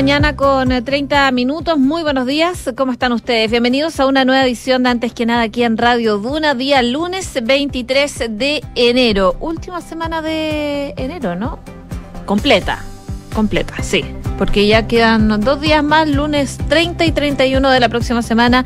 mañana con 30 eh, minutos. Muy buenos días. ¿Cómo están ustedes? Bienvenidos a una nueva edición de Antes que nada aquí en Radio Duna, día lunes 23 de enero. Última semana de enero, ¿no? Completa. Completa, sí. Porque ya quedan dos días más, lunes 30 y 31 de la próxima semana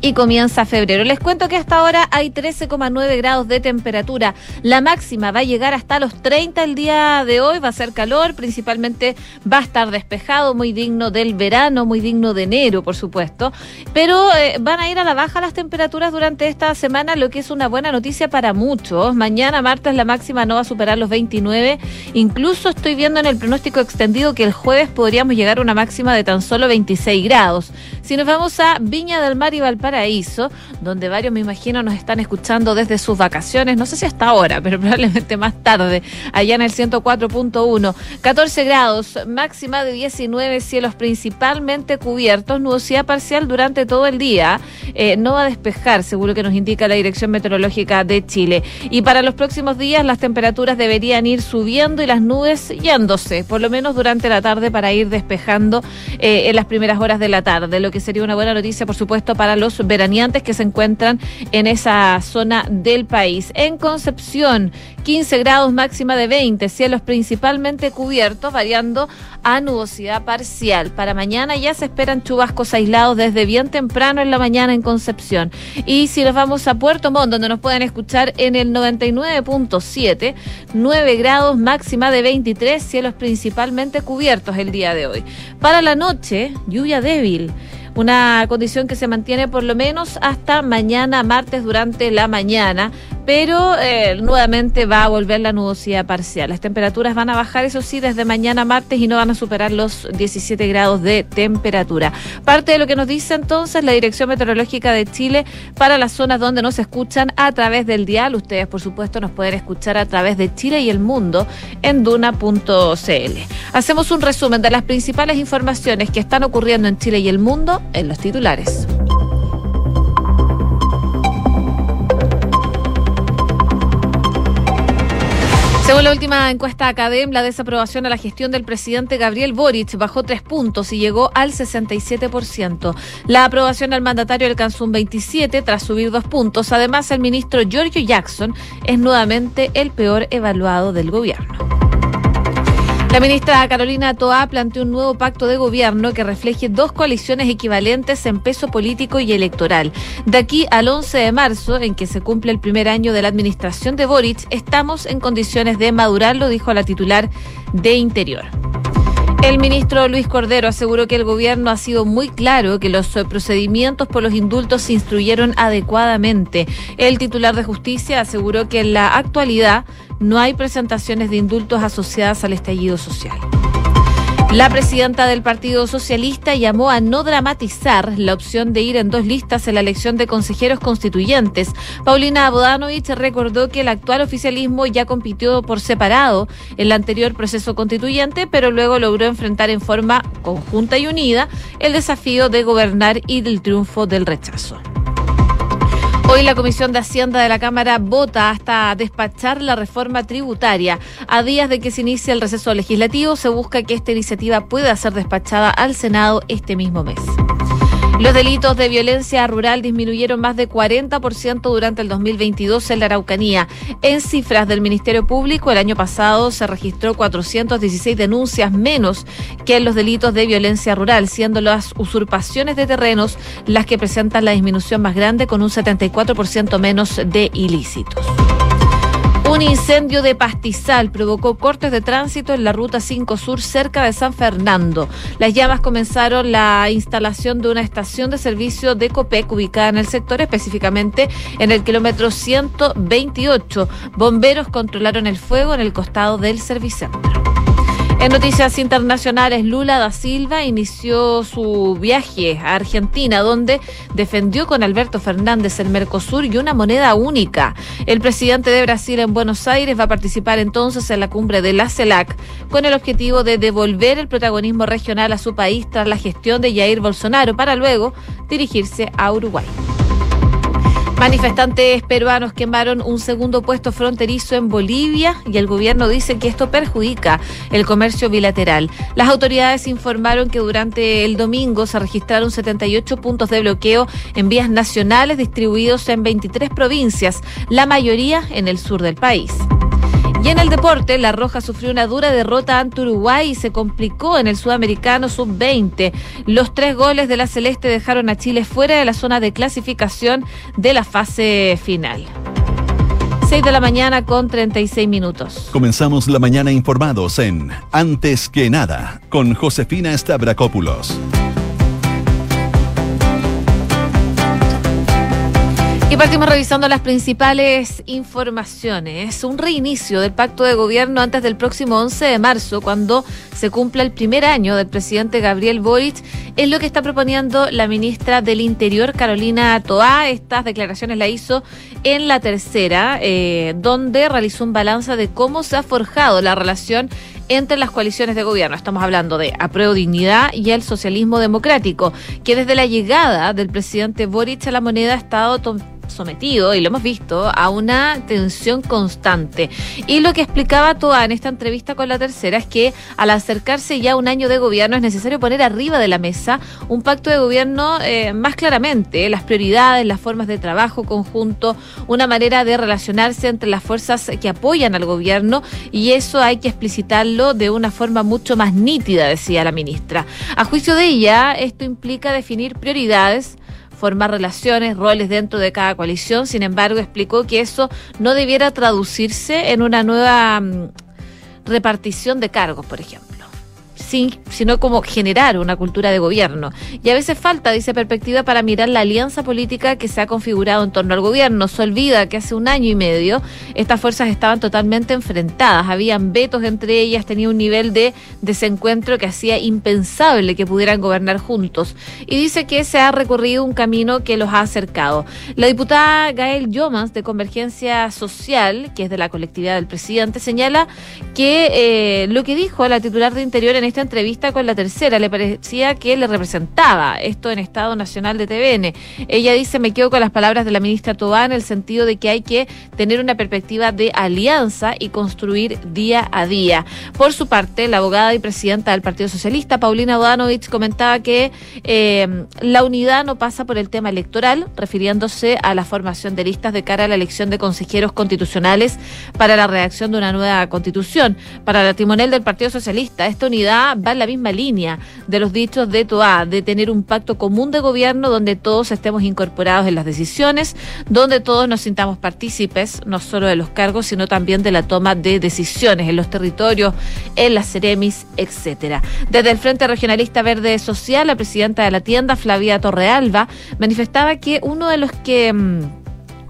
y comienza febrero. Les cuento que hasta ahora hay 13,9 grados de temperatura. La máxima va a llegar hasta los 30 el día de hoy. Va a ser calor, principalmente va a estar despejado, muy digno del verano, muy digno de enero, por supuesto. Pero eh, van a ir a la baja las temperaturas durante esta semana, lo que es una buena noticia para muchos. Mañana, martes, la máxima no va a superar los 29. Incluso estoy viendo en el pronóstico extendido que el jueves podríamos llegar a una máxima de tan solo 26 grados. Si nos vamos a Viña del Mar y Valparaíso, Paraíso, donde varios me imagino nos están escuchando desde sus vacaciones, no sé si hasta ahora, pero probablemente más tarde, allá en el 104.1. 14 grados, máxima de 19, cielos principalmente cubiertos, nubosidad parcial durante todo el día. Eh, no va a despejar, seguro que nos indica la Dirección Meteorológica de Chile. Y para los próximos días las temperaturas deberían ir subiendo y las nubes yéndose, por lo menos durante la tarde para ir despejando eh, en las primeras horas de la tarde, lo que sería una buena noticia, por supuesto, para los veraneantes que se encuentran en esa zona del país. En Concepción, 15 grados máxima de 20, cielos principalmente cubiertos, variando a nubosidad parcial. Para mañana ya se esperan chubascos aislados desde bien temprano en la mañana en Concepción. Y si nos vamos a Puerto Montt, donde nos pueden escuchar en el 99.7, 9 grados máxima de 23, cielos principalmente cubiertos el día de hoy. Para la noche, lluvia débil una condición que se mantiene por lo menos hasta mañana martes durante la mañana, pero eh, nuevamente va a volver la nubosidad parcial. Las temperaturas van a bajar, eso sí, desde mañana martes y no van a superar los 17 grados de temperatura. Parte de lo que nos dice entonces la Dirección Meteorológica de Chile para las zonas donde nos escuchan a través del dial. Ustedes, por supuesto, nos pueden escuchar a través de Chile y el mundo en duna.cl. Hacemos un resumen de las principales informaciones que están ocurriendo en Chile y el mundo en los titulares. Según la última encuesta Academ, la desaprobación a la gestión del presidente Gabriel Boric bajó tres puntos y llegó al 67%. La aprobación al mandatario alcanzó un 27 tras subir dos puntos. Además, el ministro Giorgio Jackson es nuevamente el peor evaluado del gobierno. La ministra Carolina Toa planteó un nuevo pacto de gobierno que refleje dos coaliciones equivalentes en peso político y electoral. De aquí al 11 de marzo, en que se cumple el primer año de la administración de Boric, estamos en condiciones de madurarlo, dijo la titular de Interior. El ministro Luis Cordero aseguró que el gobierno ha sido muy claro que los procedimientos por los indultos se instruyeron adecuadamente. El titular de justicia aseguró que en la actualidad no hay presentaciones de indultos asociadas al estallido social. La presidenta del Partido Socialista llamó a no dramatizar la opción de ir en dos listas en la elección de consejeros constituyentes. Paulina Bodanovich recordó que el actual oficialismo ya compitió por separado en el anterior proceso constituyente, pero luego logró enfrentar en forma conjunta y unida el desafío de gobernar y del triunfo del rechazo. Hoy la Comisión de Hacienda de la Cámara vota hasta despachar la reforma tributaria. A días de que se inicie el receso legislativo, se busca que esta iniciativa pueda ser despachada al Senado este mismo mes. Los delitos de violencia rural disminuyeron más de 40% durante el 2022 en la Araucanía. En cifras del Ministerio Público, el año pasado se registró 416 denuncias menos que en los delitos de violencia rural, siendo las usurpaciones de terrenos las que presentan la disminución más grande con un 74% menos de ilícitos. Un incendio de pastizal provocó cortes de tránsito en la ruta 5 Sur cerca de San Fernando. Las llamas comenzaron la instalación de una estación de servicio de COPEC ubicada en el sector, específicamente en el kilómetro 128. Bomberos controlaron el fuego en el costado del servicentro. En noticias internacionales, Lula da Silva inició su viaje a Argentina, donde defendió con Alberto Fernández el Mercosur y una moneda única. El presidente de Brasil en Buenos Aires va a participar entonces en la cumbre de la CELAC con el objetivo de devolver el protagonismo regional a su país tras la gestión de Jair Bolsonaro para luego dirigirse a Uruguay. Manifestantes peruanos quemaron un segundo puesto fronterizo en Bolivia y el gobierno dice que esto perjudica el comercio bilateral. Las autoridades informaron que durante el domingo se registraron 78 puntos de bloqueo en vías nacionales distribuidos en 23 provincias, la mayoría en el sur del país. Y en el deporte, La Roja sufrió una dura derrota ante Uruguay y se complicó en el sudamericano sub-20. Los tres goles de la Celeste dejaron a Chile fuera de la zona de clasificación de la fase final. 6 de la mañana con 36 minutos. Comenzamos la mañana informados en Antes que nada con Josefina Stavrakopoulos. Y partimos revisando las principales informaciones. Un reinicio del pacto de gobierno antes del próximo 11 de marzo, cuando se cumpla el primer año del presidente Gabriel Boric, es lo que está proponiendo la ministra del Interior, Carolina Toá. Estas declaraciones la hizo en la tercera, eh, donde realizó un balance de cómo se ha forjado la relación entre las coaliciones de gobierno. Estamos hablando de Apruebo Dignidad y el Socialismo Democrático, que desde la llegada del presidente Boric a la moneda ha estado sometido, y lo hemos visto, a una tensión constante. Y lo que explicaba Toa en esta entrevista con la tercera es que al acercarse ya un año de gobierno es necesario poner arriba de la mesa un pacto de gobierno eh, más claramente, las prioridades, las formas de trabajo conjunto, una manera de relacionarse entre las fuerzas que apoyan al gobierno y eso hay que explicitarlo de una forma mucho más nítida, decía la ministra. A juicio de ella, esto implica definir prioridades, formar relaciones, roles dentro de cada coalición. Sin embargo, explicó que eso no debiera traducirse en una nueva mm, repartición de cargos, por ejemplo sino como generar una cultura de gobierno. Y a veces falta, dice perspectiva, para mirar la alianza política que se ha configurado en torno al gobierno. Se olvida que hace un año y medio estas fuerzas estaban totalmente enfrentadas, habían vetos entre ellas, tenía un nivel de desencuentro que hacía impensable que pudieran gobernar juntos. Y dice que se ha recorrido un camino que los ha acercado. La diputada Gael Yomas de Convergencia Social, que es de la colectividad del presidente, señala que eh, lo que dijo la titular de Interior en este entrevista con la tercera. Le parecía que le representaba esto en Estado Nacional de TVN. Ella dice, me quedo con las palabras de la ministra Tobá en el sentido de que hay que tener una perspectiva de alianza y construir día a día. Por su parte, la abogada y presidenta del Partido Socialista, Paulina Bodanovich, comentaba que eh, la unidad no pasa por el tema electoral, refiriéndose a la formación de listas de cara a la elección de consejeros constitucionales para la redacción de una nueva constitución. Para la timonel del Partido Socialista, esta unidad va en la misma línea de los dichos de Toa, de tener un pacto común de gobierno donde todos estemos incorporados en las decisiones, donde todos nos sintamos partícipes, no solo de los cargos, sino también de la toma de decisiones en los territorios, en las Ceremis, etcétera. Desde el Frente Regionalista Verde Social, la presidenta de la tienda, Flavia Torrealba, manifestaba que uno de los que mm,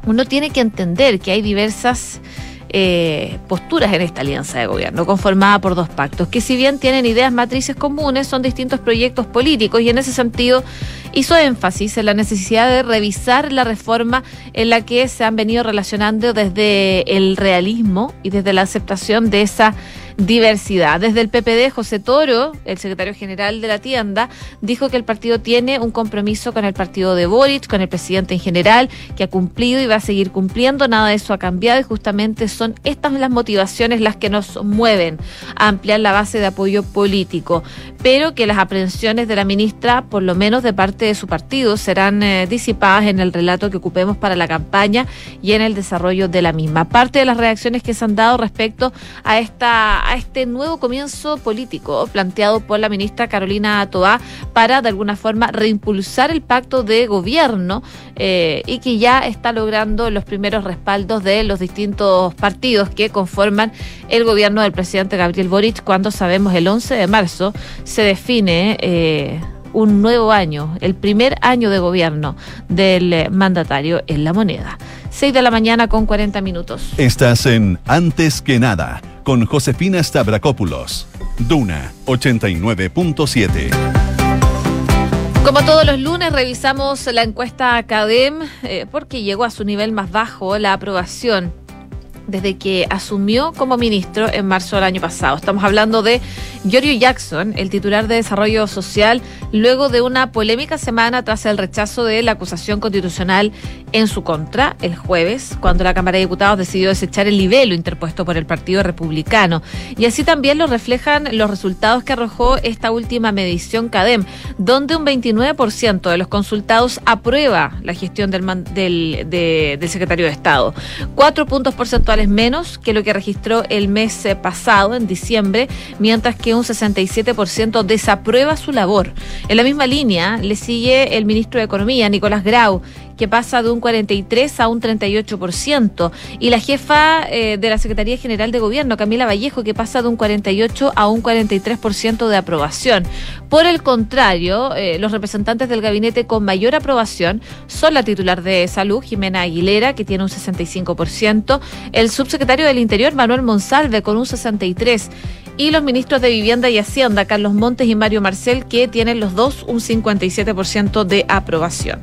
uno tiene que entender que hay diversas eh, posturas en esta alianza de gobierno, conformada por dos pactos, que si bien tienen ideas matrices comunes, son distintos proyectos políticos y en ese sentido hizo énfasis en la necesidad de revisar la reforma en la que se han venido relacionando desde el realismo y desde la aceptación de esa diversidad. Desde el PPD, José Toro, el secretario general de la tienda, dijo que el partido tiene un compromiso con el partido de Boric, con el presidente en general, que ha cumplido y va a seguir cumpliendo. Nada de eso ha cambiado y justamente son estas las motivaciones las que nos mueven a ampliar la base de apoyo político. Pero que las aprehensiones de la ministra, por lo menos de parte de su partido, serán eh, disipadas en el relato que ocupemos para la campaña y en el desarrollo de la misma. Parte de las reacciones que se han dado respecto a esta a este nuevo comienzo político planteado por la ministra Carolina Toá para de alguna forma reimpulsar el pacto de gobierno eh, y que ya está logrando los primeros respaldos de los distintos partidos que conforman el gobierno del presidente Gabriel Boric cuando sabemos el 11 de marzo se define eh, un nuevo año, el primer año de gobierno del mandatario en la moneda. 6 de la mañana con 40 minutos. Estás en Antes que nada con Josefina Stavrakopoulos. Duna 89.7. Como todos los lunes revisamos la encuesta Academ eh, porque llegó a su nivel más bajo la aprobación desde que asumió como ministro en marzo del año pasado. Estamos hablando de Giorgio Jackson, el titular de Desarrollo Social, luego de una polémica semana tras el rechazo de la acusación constitucional en su contra el jueves, cuando la Cámara de Diputados decidió desechar el libelo interpuesto por el Partido Republicano. Y así también lo reflejan los resultados que arrojó esta última medición CADEM, donde un 29% de los consultados aprueba la gestión del, del, secretario de Estado. Cuatro puntos porcentuales menos que lo que registró el mes eh, pasado, en diciembre, mientras que un 67% desaprueba su labor. En la misma línea le sigue el ministro de Economía, Nicolás Grau, que pasa de un 43 a un 38%, y la jefa eh, de la Secretaría General de Gobierno, Camila Vallejo, que pasa de un 48 a un 43% de aprobación. Por el contrario, eh, los representantes del gabinete con mayor aprobación son la titular de Salud, Jimena Aguilera, que tiene un 65%, el subsecretario del Interior, Manuel Monsalve, con un 63%, y los ministros de Vivienda y Hacienda, Carlos Montes y Mario Marcel, que tienen los dos un 57% de aprobación.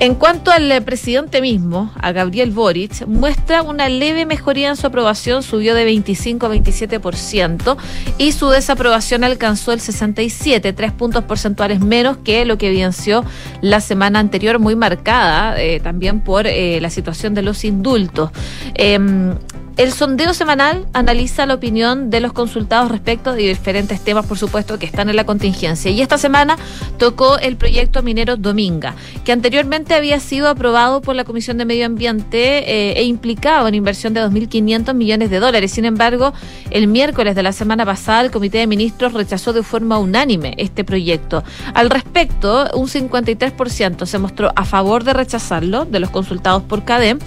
En cuanto al eh, presidente mismo, a Gabriel Boric, muestra una leve mejoría en su aprobación, subió de 25 a 27% y su desaprobación alcanzó el 67, tres puntos porcentuales menos que lo que evidenció la semana anterior, muy marcada eh, también por eh, la situación de los indultos. Em, el sondeo semanal analiza la opinión de los consultados respecto de diferentes temas, por supuesto, que están en la contingencia. Y esta semana tocó el proyecto minero Dominga, que anteriormente había sido aprobado por la Comisión de Medio Ambiente eh, e implicaba una inversión de 2.500 millones de dólares. Sin embargo, el miércoles de la semana pasada, el Comité de Ministros rechazó de forma unánime este proyecto. Al respecto, un 53% se mostró a favor de rechazarlo, de los consultados por CADEM,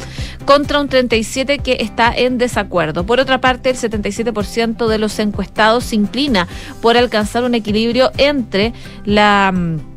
contra un 37% que está en desacuerdo. Por otra parte, el 77% de los encuestados se inclina por alcanzar un equilibrio entre la mm,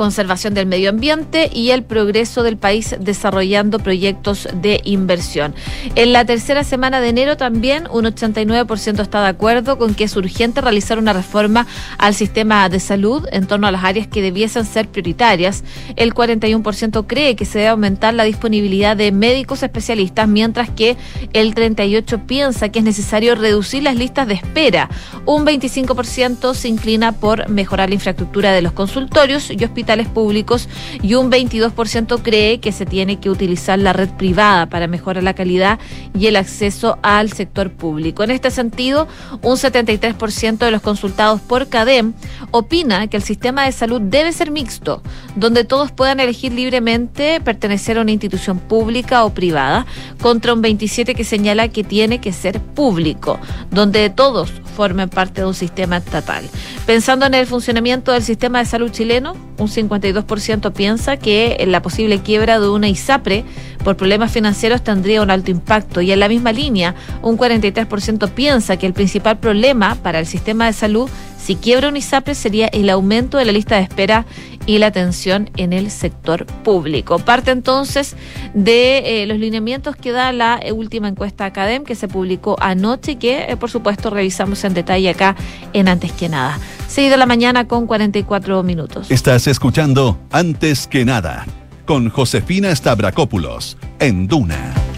conservación del medio ambiente y el progreso del país desarrollando proyectos de inversión. En la tercera semana de enero también un 89% está de acuerdo con que es urgente realizar una reforma al sistema de salud en torno a las áreas que debiesen ser prioritarias. El 41% cree que se debe aumentar la disponibilidad de médicos especialistas, mientras que el 38% piensa que es necesario reducir las listas de espera. Un 25% se inclina por mejorar la infraestructura de los consultorios y públicos y un 22% cree que se tiene que utilizar la red privada para mejorar la calidad y el acceso al sector público. En este sentido, un 73% de los consultados por CADEM opina que el sistema de salud debe ser mixto, donde todos puedan elegir libremente pertenecer a una institución pública o privada, contra un 27% que señala que tiene que ser público, donde todos formen parte de un sistema estatal. Pensando en el funcionamiento del sistema de salud chileno, un 52% piensa que la posible quiebra de una ISAPRE por problemas financieros tendría un alto impacto y en la misma línea, un 43% piensa que el principal problema para el sistema de salud si quiebra un ISAPRE sería el aumento de la lista de espera y la atención en el sector público. Parte entonces de eh, los lineamientos que da la última encuesta Academ que se publicó anoche y que eh, por supuesto revisamos en detalle acá en Antes que nada. 6 de la mañana con 44 minutos. Estás escuchando Antes que nada con Josefina Stavrakopoulos en Duna.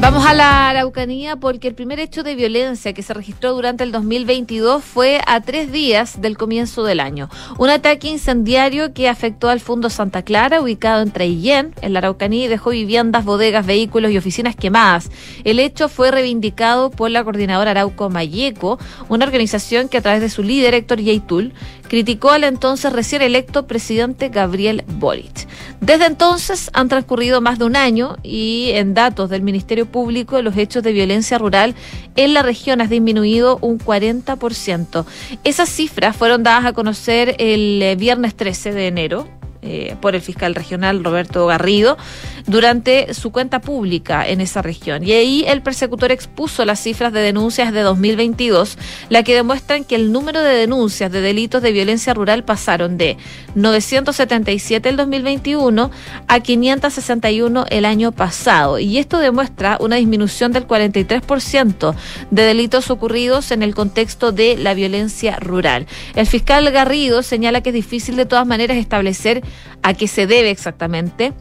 Vamos a la Araucanía porque el primer hecho de violencia que se registró durante el 2022 fue a tres días del comienzo del año. Un ataque incendiario que afectó al Fondo Santa Clara, ubicado en Traillén, en la Araucanía, y dejó viviendas, bodegas, vehículos y oficinas quemadas. El hecho fue reivindicado por la coordinadora Arauco Mayeco, una organización que a través de su líder, Héctor Yaitul, criticó al entonces recién electo presidente Gabriel Boric. Desde entonces han transcurrido más de un año y en datos del Ministerio Público los hechos de violencia rural en la región han disminuido un 40%. Esas cifras fueron dadas a conocer el eh, viernes 13 de enero eh, por el fiscal regional Roberto Garrido durante su cuenta pública en esa región. Y ahí el persecutor expuso las cifras de denuncias de 2022, la que demuestran que el número de denuncias de delitos de violencia rural pasaron de 977 el 2021 a 561 el año pasado. Y esto demuestra una disminución del 43% de delitos ocurridos en el contexto de la violencia rural. El fiscal Garrido señala que es difícil de todas maneras establecer a qué se debe exactamente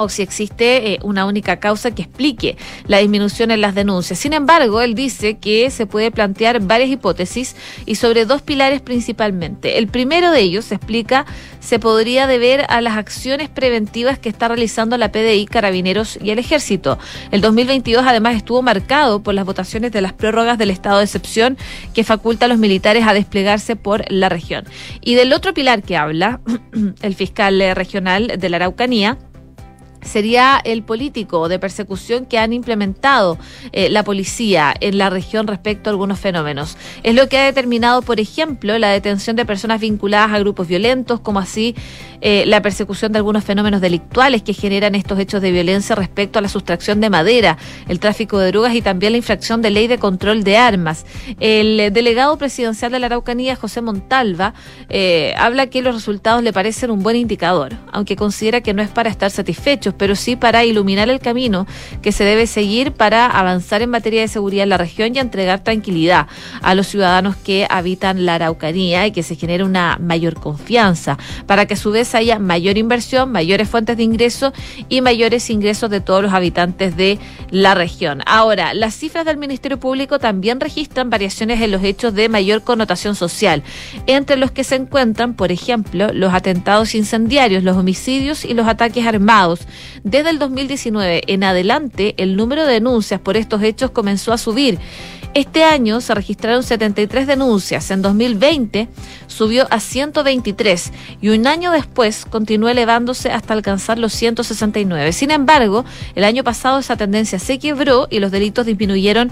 o si existe eh, una única causa que explique la disminución en las denuncias. Sin embargo, él dice que se puede plantear varias hipótesis y sobre dos pilares principalmente. El primero de ellos, se explica, se podría deber a las acciones preventivas que está realizando la PDI, Carabineros y el Ejército. El 2022 además estuvo marcado por las votaciones de las prórrogas del estado de excepción que faculta a los militares a desplegarse por la región. Y del otro pilar que habla el fiscal regional de la Araucanía, sería el político de persecución que han implementado eh, la policía en la región respecto a algunos fenómenos. Es lo que ha determinado, por ejemplo, la detención de personas vinculadas a grupos violentos, como así eh, la persecución de algunos fenómenos delictuales que generan estos hechos de violencia respecto a la sustracción de madera, el tráfico de drogas y también la infracción de ley de control de armas. El delegado presidencial de la Araucanía, José Montalva, eh, habla que los resultados le parecen un buen indicador, aunque considera que no es para estar satisfecho pero sí para iluminar el camino que se debe seguir para avanzar en materia de seguridad en la región y entregar tranquilidad a los ciudadanos que habitan la Araucanía y que se genere una mayor confianza, para que a su vez haya mayor inversión, mayores fuentes de ingreso y mayores ingresos de todos los habitantes de la región. Ahora, las cifras del Ministerio Público también registran variaciones en los hechos de mayor connotación social, entre los que se encuentran, por ejemplo, los atentados incendiarios, los homicidios y los ataques armados, desde el 2019 en adelante, el número de denuncias por estos hechos comenzó a subir. Este año se registraron 73 denuncias, en 2020 subió a 123 y un año después continuó elevándose hasta alcanzar los 169. Sin embargo, el año pasado esa tendencia se quebró y los delitos disminuyeron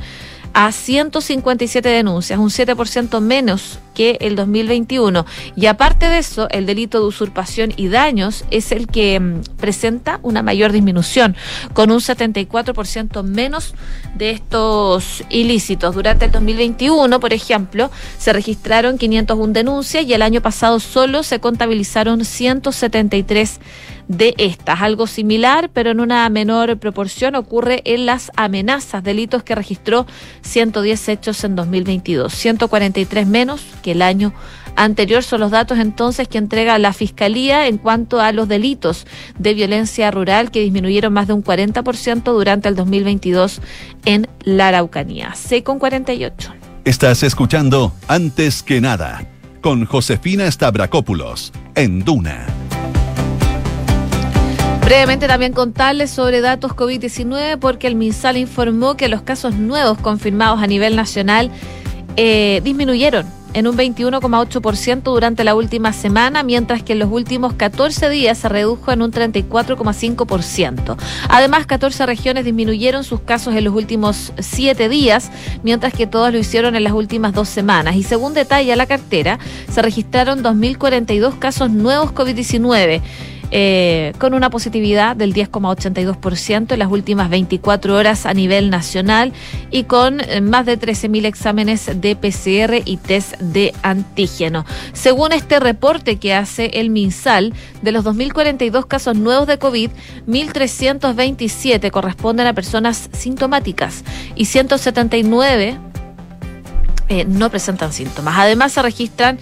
a 157 denuncias, un 7% menos que el 2021. Y aparte de eso, el delito de usurpación y daños es el que mm, presenta una mayor disminución, con un 74% menos de estos ilícitos. Durante el 2021, por ejemplo, se registraron 501 denuncias y el año pasado solo se contabilizaron 173 de estas. Algo similar, pero en una menor proporción, ocurre en las amenazas, delitos que registró 110 hechos en 2022, 143 menos que el año anterior. Son los datos entonces que entrega la Fiscalía en cuanto a los delitos de violencia rural que disminuyeron más de un 40% durante el 2022 en la Araucanía. C con 48. Estás escuchando Antes que nada con Josefina Stavrakopoulos en Duna. Brevemente también contarles sobre datos COVID-19 porque el MinSal informó que los casos nuevos confirmados a nivel nacional eh, disminuyeron en un 21,8% durante la última semana, mientras que en los últimos 14 días se redujo en un 34,5%. Además, 14 regiones disminuyeron sus casos en los últimos 7 días, mientras que todos lo hicieron en las últimas dos semanas. Y según detalla la cartera, se registraron 2.042 casos nuevos COVID-19 eh, con una positividad del 10,82% en las últimas 24 horas a nivel nacional y con eh, más de 13.000 exámenes de PCR y test de antígeno. Según este reporte que hace el MinSal, de los 2.042 casos nuevos de COVID, 1.327 corresponden a personas sintomáticas y 179 eh, no presentan síntomas. Además, se registran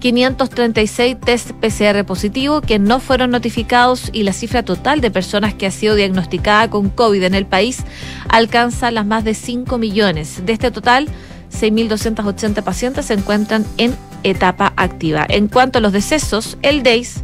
536 test PCR positivos que no fueron notificados y la cifra total de personas que ha sido diagnosticada con COVID en el país alcanza las más de 5 millones. De este total, 6.280 pacientes se encuentran en etapa activa. En cuanto a los decesos, el DEIS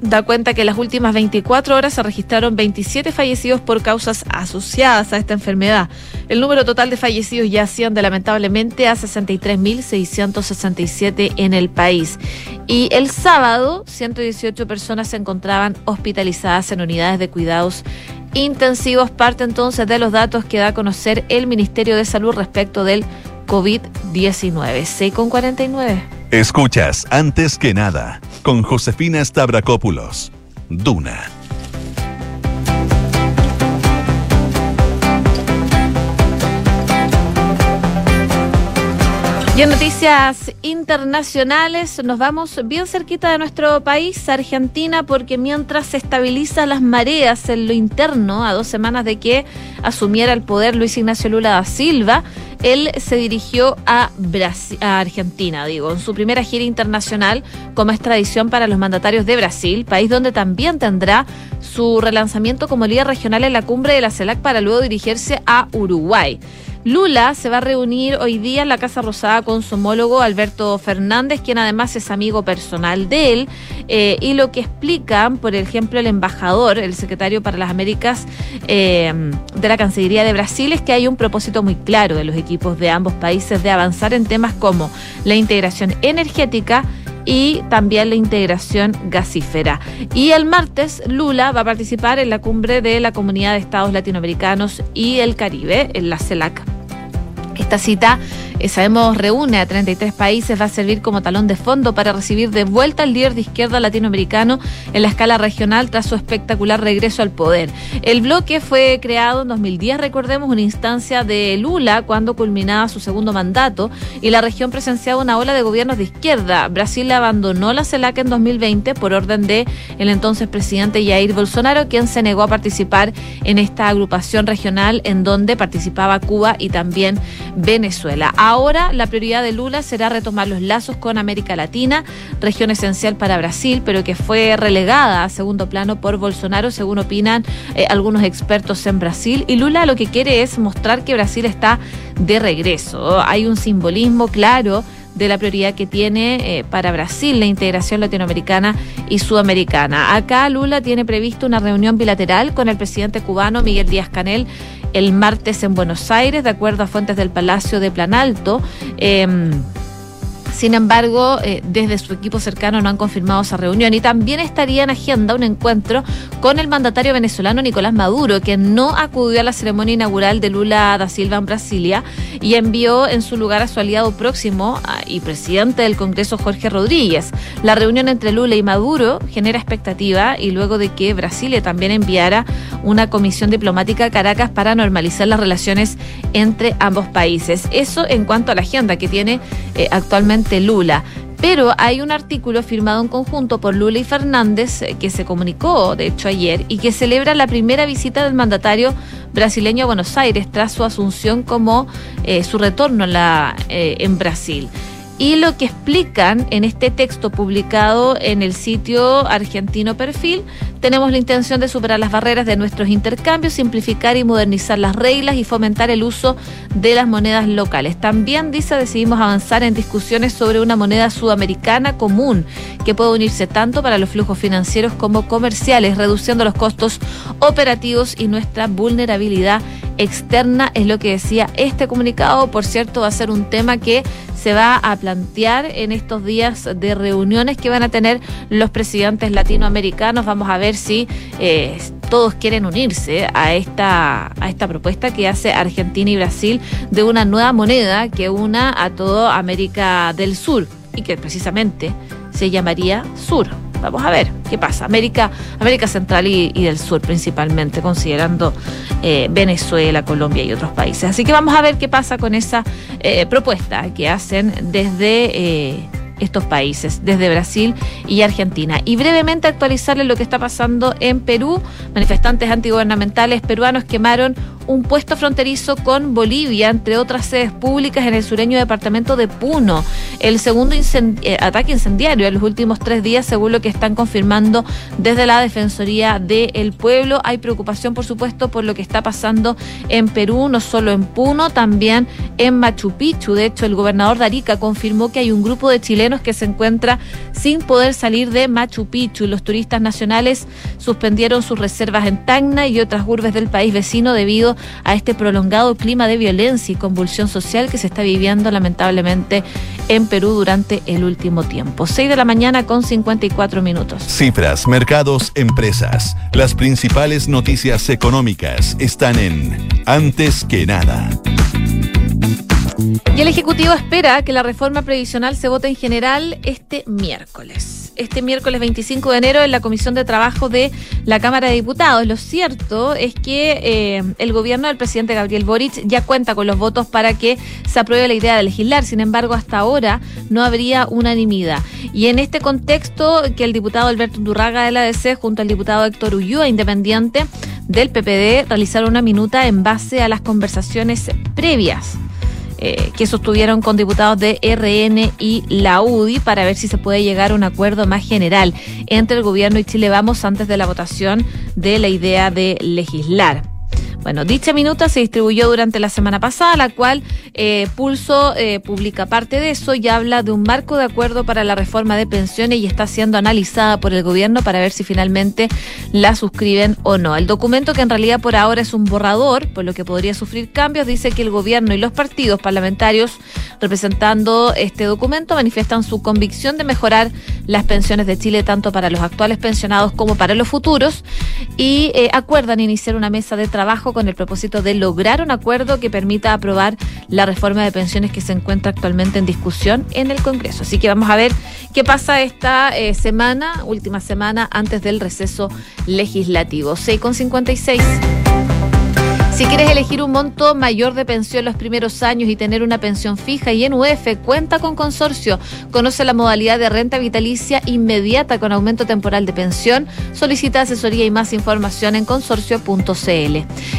da cuenta que en las últimas 24 horas se registraron 27 fallecidos por causas asociadas a esta enfermedad. El número total de fallecidos ya asciende lamentablemente a 63.667 en el país. Y el sábado, 118 personas se encontraban hospitalizadas en unidades de cuidados intensivos. Parte entonces de los datos que da a conocer el Ministerio de Salud respecto del COVID-19. C con 49. Escuchas antes que nada con Josefina Stavrakopoulos. Duna. Y en noticias internacionales nos vamos bien cerquita de nuestro país, Argentina, porque mientras se estabilizan las mareas en lo interno, a dos semanas de que asumiera el poder Luis Ignacio Lula da Silva, él se dirigió a, a Argentina, digo, en su primera gira internacional, como es tradición para los mandatarios de Brasil, país donde también tendrá su relanzamiento como líder regional en la cumbre de la CELAC para luego dirigirse a Uruguay. Lula se va a reunir hoy día en la Casa Rosada con su homólogo Alberto Fernández, quien además es amigo personal de él, eh, y lo que explican, por ejemplo, el embajador, el secretario para las Américas eh, de la Cancillería de Brasil, es que hay un propósito muy claro de los equipos de ambos países de avanzar en temas como la integración energética, y también la integración gasífera. Y el martes Lula va a participar en la cumbre de la Comunidad de Estados Latinoamericanos y el Caribe, en la CELAC. Esta cita eh, sabemos reúne a 33 países, va a servir como talón de fondo para recibir de vuelta al líder de izquierda latinoamericano en la escala regional tras su espectacular regreso al poder. El bloque fue creado en 2010, recordemos, una instancia de Lula cuando culminaba su segundo mandato y la región presenciaba una ola de gobiernos de izquierda. Brasil abandonó la CELAC en 2020 por orden de el entonces presidente Jair Bolsonaro, quien se negó a participar en esta agrupación regional en donde participaba Cuba y también Venezuela. Ahora la prioridad de Lula será retomar los lazos con América Latina, región esencial para Brasil, pero que fue relegada a segundo plano por Bolsonaro, según opinan eh, algunos expertos en Brasil. Y Lula lo que quiere es mostrar que Brasil está de regreso. Hay un simbolismo claro de la prioridad que tiene eh, para Brasil la integración latinoamericana y sudamericana. Acá Lula tiene previsto una reunión bilateral con el presidente cubano Miguel Díaz Canel el martes en Buenos Aires, de acuerdo a fuentes del Palacio de Planalto. Eh, sin embargo, eh, desde su equipo cercano no han confirmado esa reunión y también estaría en agenda un encuentro con el mandatario venezolano Nicolás Maduro, que no acudió a la ceremonia inaugural de Lula da Silva en Brasilia y envió en su lugar a su aliado próximo y presidente del Congreso Jorge Rodríguez. La reunión entre Lula y Maduro genera expectativa y luego de que Brasilia también enviara una comisión diplomática a Caracas para normalizar las relaciones entre ambos países. Eso en cuanto a la agenda que tiene eh, actualmente Lula. Pero hay un artículo firmado en conjunto por Lula y Fernández eh, que se comunicó, de hecho, ayer y que celebra la primera visita del mandatario brasileño a Buenos Aires tras su asunción como eh, su retorno la, eh, en Brasil y lo que explican en este texto publicado en el sitio argentino Perfil, tenemos la intención de superar las barreras de nuestros intercambios, simplificar y modernizar las reglas y fomentar el uso de las monedas locales. También dice decidimos avanzar en discusiones sobre una moneda sudamericana común que pueda unirse tanto para los flujos financieros como comerciales, reduciendo los costos operativos y nuestra vulnerabilidad externa, es lo que decía este comunicado. Por cierto, va a ser un tema que se va a plantear en estos días de reuniones que van a tener los presidentes latinoamericanos. Vamos a ver si eh, todos quieren unirse a esta, a esta propuesta que hace Argentina y Brasil de una nueva moneda que una a toda América del Sur y que precisamente se llamaría Sur. Vamos a ver qué pasa. América, América Central y, del Sur principalmente, considerando eh, Venezuela, Colombia y otros países. Así que vamos a ver qué pasa con esa eh, propuesta que hacen desde... Eh, estos países, desde Brasil y Argentina. Y brevemente actualizarles lo que está pasando en Perú. Manifestantes antigubernamentales peruanos quemaron un puesto fronterizo con Bolivia, entre otras sedes públicas en el sureño departamento de Puno. El segundo eh, ataque incendiario en los últimos tres días, según lo que están confirmando desde la Defensoría del Pueblo. Hay preocupación, por supuesto, por lo que está pasando en Perú, no solo en Puno, también en Machu Picchu. De hecho, el gobernador de Arica confirmó que hay un grupo de chilenos que se encuentra sin poder salir de Machu Picchu. Los turistas nacionales suspendieron sus reservas en Tacna y otras urbes del país vecino debido a este prolongado clima de violencia y convulsión social que se está viviendo lamentablemente en Perú durante el último tiempo. 6 de la mañana con 54 minutos. Cifras, mercados, empresas. Las principales noticias económicas están en Antes que nada. Y el Ejecutivo espera que la reforma previsional se vote en general este miércoles este miércoles 25 de enero en la Comisión de Trabajo de la Cámara de Diputados. Lo cierto es que eh, el gobierno del presidente Gabriel Boric ya cuenta con los votos para que se apruebe la idea de legislar. Sin embargo, hasta ahora no habría unanimidad. Y en este contexto, que el diputado Alberto Durraga de la ADC junto al diputado Héctor Ulloa, independiente del PPD, realizaron una minuta en base a las conversaciones previas eh, que sostuvieron con diputados de RN y la UDI para ver si se puede llegar a un acuerdo más general entre el gobierno y Chile Vamos antes de la votación de la idea de legislar. Bueno, dicha minuta se distribuyó durante la semana pasada, la cual eh, Pulso eh, publica parte de eso y habla de un marco de acuerdo para la reforma de pensiones y está siendo analizada por el gobierno para ver si finalmente la suscriben o no. El documento, que en realidad por ahora es un borrador, por lo que podría sufrir cambios, dice que el gobierno y los partidos parlamentarios representando este documento manifiestan su convicción de mejorar las pensiones de Chile tanto para los actuales pensionados como para los futuros y eh, acuerdan iniciar una mesa de trabajo con el propósito de lograr un acuerdo que permita aprobar la reforma de pensiones que se encuentra actualmente en discusión en el Congreso. Así que vamos a ver qué pasa esta eh, semana, última semana antes del receso legislativo. 6 con 56. Si quieres elegir un monto mayor de pensión los primeros años y tener una pensión fija y en UF, cuenta con consorcio. Conoce la modalidad de renta vitalicia inmediata con aumento temporal de pensión. Solicita asesoría y más información en consorcio.cl.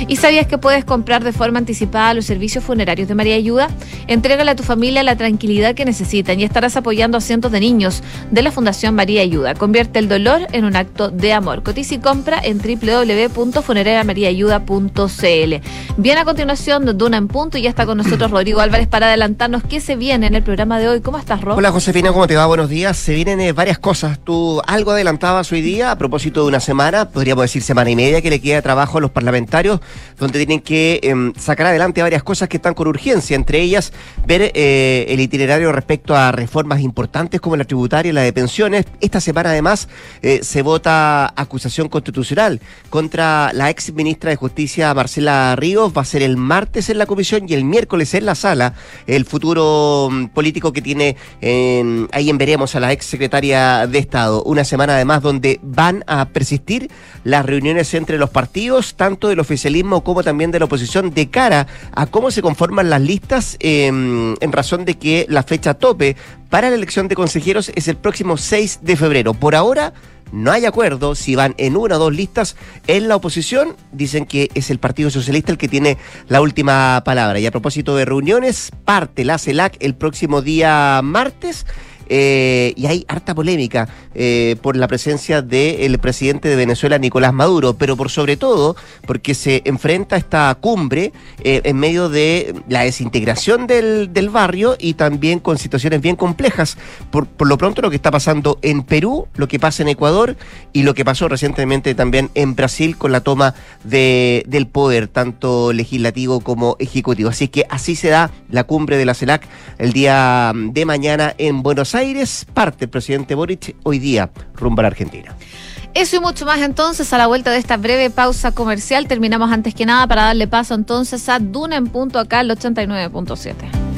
¿Y sabías que puedes comprar de forma anticipada los servicios funerarios de María Ayuda? Entrégale a tu familia la tranquilidad que necesitan y estarás apoyando a cientos de niños de la Fundación María Ayuda. Convierte el dolor en un acto de amor. Cotiza y compra en www.funerariamariaayuda.cl. Bien, a continuación, Duna en punto y ya está con nosotros Rodrigo Álvarez para adelantarnos qué se viene en el programa de hoy. ¿Cómo estás, Ro? Hola, Josefina, ¿cómo te va? Buenos días. Se vienen eh, varias cosas. Tú algo adelantabas hoy día a propósito de una semana, podríamos decir semana y media, que le queda trabajo a los parlamentarios, donde tienen que em, sacar adelante varias cosas que están con urgencia, entre ellas ver eh, el itinerario respecto a reformas importantes como la tributaria y la de pensiones. Esta semana, además, eh, se vota acusación constitucional contra la ex ministra de Justicia, Marcela Ríos va a ser el martes en la comisión y el miércoles en la sala el futuro mm, político que tiene ahí en veremos a la ex secretaria de Estado. Una semana además donde van a persistir las reuniones entre los partidos, tanto del oficialismo como también de la oposición, de cara a cómo se conforman las listas em, en razón de que la fecha tope para la elección de consejeros es el próximo 6 de febrero. Por ahora no hay acuerdo si van en una o dos listas. En la oposición dicen que es el Partido Socialista el que tiene la última palabra. Y a propósito de reuniones, parte la CELAC el próximo día martes eh, y hay harta polémica eh, por la presencia del presidente de Venezuela, Nicolás Maduro, pero por sobre todo porque se enfrenta a esta cumbre eh, en medio de la desintegración del, del, barrio y también con situaciones bien complejas. Por, por lo pronto lo que está pasando en Perú, lo que pasa en Ecuador y lo que pasó recientemente también en Brasil con la toma de, del poder, tanto legislativo como ejecutivo. Así que así se da la cumbre de la CELAC el día de mañana en Buenos Aires. Aires, parte el presidente Boric hoy día rumbo a la Argentina. Eso y mucho más entonces a la vuelta de esta breve pausa comercial. Terminamos antes que nada para darle paso entonces a Duna en punto acá al 89.7.